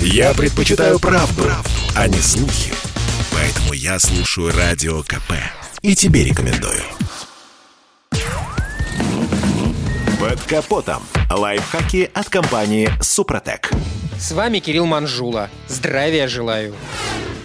Я предпочитаю правду, правду, а не слухи. Поэтому я слушаю Радио КП. И тебе рекомендую. Под капотом. Лайфхаки от компании «Супротек». С вами Кирилл Манжула. Здравия желаю.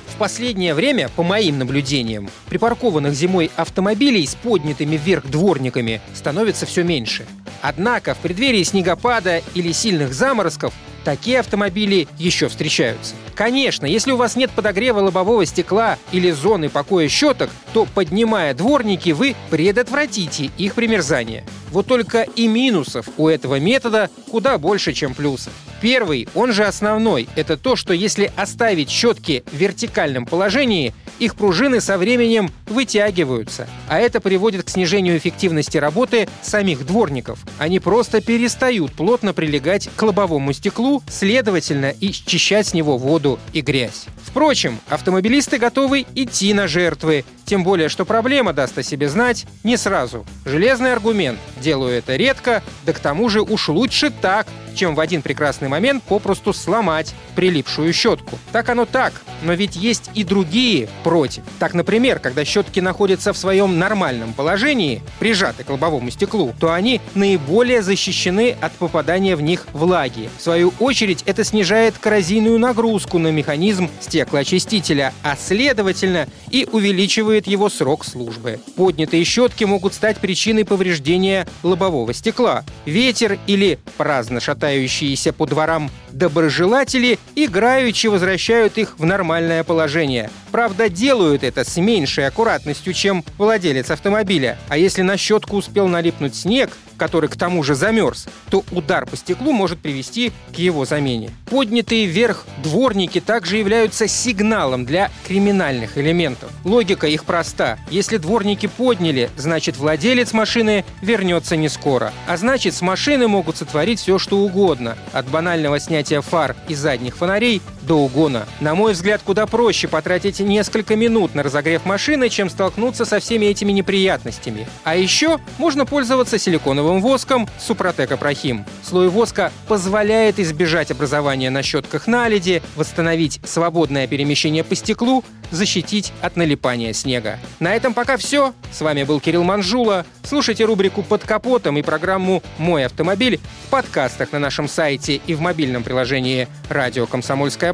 В последнее время, по моим наблюдениям, припаркованных зимой автомобилей с поднятыми вверх дворниками становится все меньше. Однако в преддверии снегопада или сильных заморозков такие автомобили еще встречаются. Конечно, если у вас нет подогрева лобового стекла или зоны покоя щеток, то, поднимая дворники, вы предотвратите их примерзание. Вот только и минусов у этого метода куда больше, чем плюсов. Первый, он же основной, это то, что если оставить щетки в вертикальном положении, их пружины со временем вытягиваются, а это приводит к снижению эффективности работы самих дворников. Они просто перестают плотно прилегать к лобовому стеклу, следовательно, и счищать с него воду и грязь. Впрочем, автомобилисты готовы идти на жертвы, тем более, что проблема даст о себе знать не сразу. Железный аргумент «делаю это редко», да к тому же уж лучше так, чем в один прекрасный момент попросту сломать прилипшую щетку. Так оно так, но ведь есть и другие против. Так, например, когда щетки находятся в своем нормальном положении, прижаты к лобовому стеклу, то они наиболее защищены от попадания в них влаги. В свою очередь, это снижает коррозийную нагрузку на механизм стеклоочистителя, а следовательно и увеличивает его срок службы. Поднятые щетки могут стать причиной повреждения лобового стекла. Ветер или праздно шатающиеся по дворам доброжелатели играючи возвращают их в нормальное положение. Правда, делают это с меньшей аккуратностью, чем владелец автомобиля. А если на щетку успел налипнуть снег, который к тому же замерз, то удар по стеклу может привести к его замене. Поднятые вверх дворники также являются сигналом для криминальных элементов. Логика их проста. Если дворники подняли, значит владелец машины вернется не скоро. А значит с машины могут сотворить все, что угодно. От банального снятия фар и задних фонарей до угона. На мой взгляд, куда проще потратить несколько минут на разогрев машины, чем столкнуться со всеми этими неприятностями. А еще можно пользоваться силиконовым воском Супротек Апрахим. Слой воска позволяет избежать образования на щетках наледи, восстановить свободное перемещение по стеклу, защитить от налипания снега. На этом пока все. С вами был Кирилл Манжула. Слушайте рубрику «Под капотом» и программу «Мой автомобиль» в подкастах на нашем сайте и в мобильном приложении «Радио Комсомольская